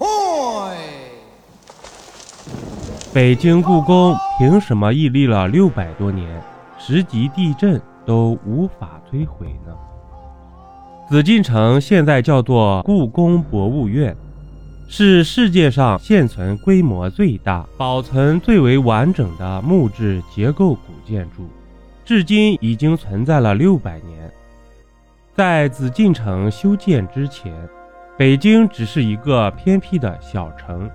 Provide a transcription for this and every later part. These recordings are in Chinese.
嚯！北京故宫凭什么屹立了六百多年，十级地震都无法摧毁呢？紫禁城现在叫做故宫博物院，是世界上现存规模最大、保存最为完整的木质结构古建筑，至今已经存在了六百年。在紫禁城修建之前，北京只是一个偏僻的小城。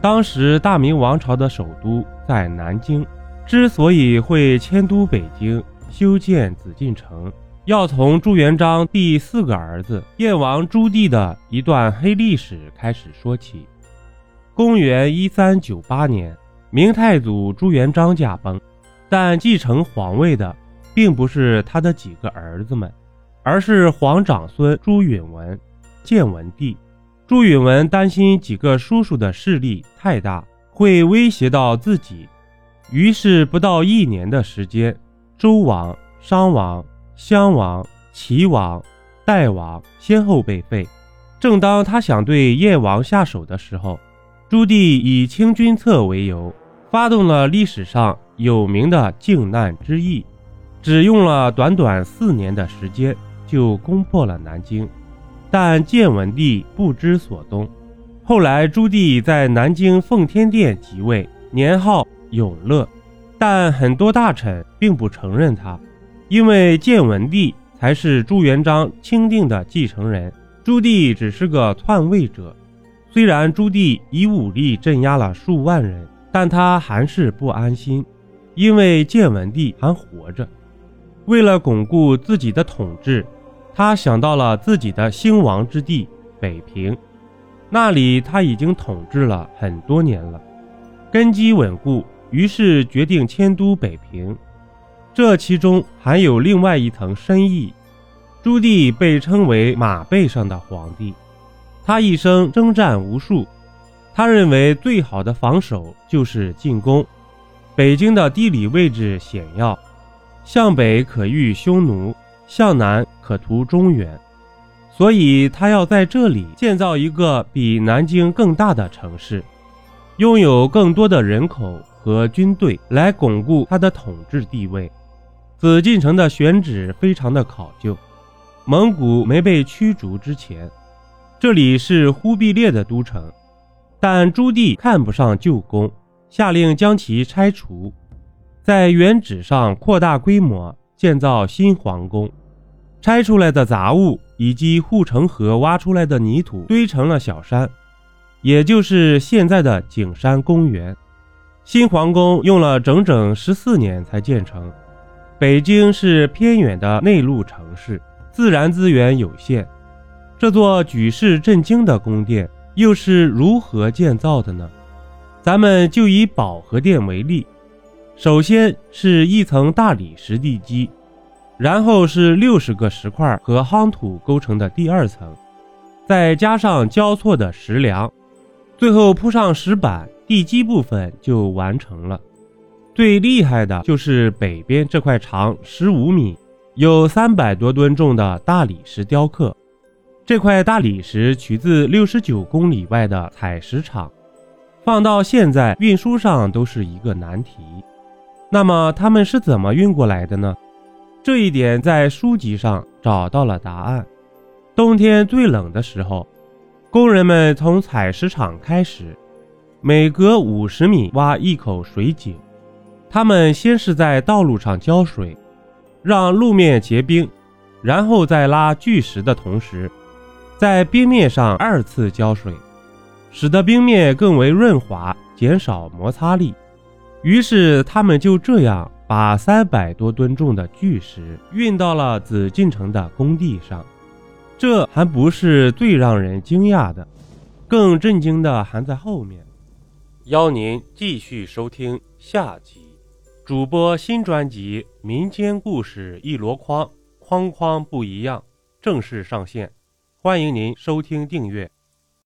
当时大明王朝的首都在南京，之所以会迁都北京修建紫禁城。要从朱元璋第四个儿子燕王朱棣的一段黑历史开始说起。公元一三九八年，明太祖朱元璋驾崩，但继承皇位的并不是他的几个儿子们，而是皇长孙朱允文，建文帝。朱允文担心几个叔叔的势力太大，会威胁到自己，于是不到一年的时间，周王、商王。襄王、齐王、代王先后被废。正当他想对燕王下手的时候，朱棣以清君侧为由，发动了历史上有名的靖难之役，只用了短短四年的时间就攻破了南京。但建文帝不知所踪。后来朱棣在南京奉天殿即位，年号永乐，但很多大臣并不承认他。因为建文帝才是朱元璋钦定的继承人，朱棣只是个篡位者。虽然朱棣以武力镇压了数万人，但他还是不安心，因为建文帝还活着。为了巩固自己的统治，他想到了自己的兴亡之地北平，那里他已经统治了很多年了，根基稳固，于是决定迁都北平。这其中还有另外一层深意。朱棣被称为马背上的皇帝，他一生征战无数。他认为最好的防守就是进攻。北京的地理位置险要，向北可遇匈奴，向南可图中原，所以他要在这里建造一个比南京更大的城市，拥有更多的人口和军队来巩固他的统治地位。紫禁城的选址非常的考究。蒙古没被驱逐之前，这里是忽必烈的都城，但朱棣看不上旧宫，下令将其拆除，在原址上扩大规模建造新皇宫。拆出来的杂物以及护城河挖出来的泥土堆成了小山，也就是现在的景山公园。新皇宫用了整整十四年才建成。北京是偏远的内陆城市，自然资源有限。这座举世震惊的宫殿又是如何建造的呢？咱们就以保和殿为例，首先是一层大理石地基，然后是六十个石块和夯土构成的第二层，再加上交错的石梁，最后铺上石板，地基部分就完成了。最厉害的就是北边这块长十五米、有三百多吨重的大理石雕刻。这块大理石取自六十九公里外的采石场，放到现在运输上都是一个难题。那么他们是怎么运过来的呢？这一点在书籍上找到了答案。冬天最冷的时候，工人们从采石场开始，每隔五十米挖一口水井。他们先是在道路上浇水，让路面结冰，然后在拉巨石的同时，在冰面上二次浇水，使得冰面更为润滑，减少摩擦力。于是他们就这样把三百多吨重的巨石运到了紫禁城的工地上。这还不是最让人惊讶的，更震惊的还在后面。邀您继续收听下集。主播新专辑《民间故事一箩筐》，筐筐不一样，正式上线，欢迎您收听订阅。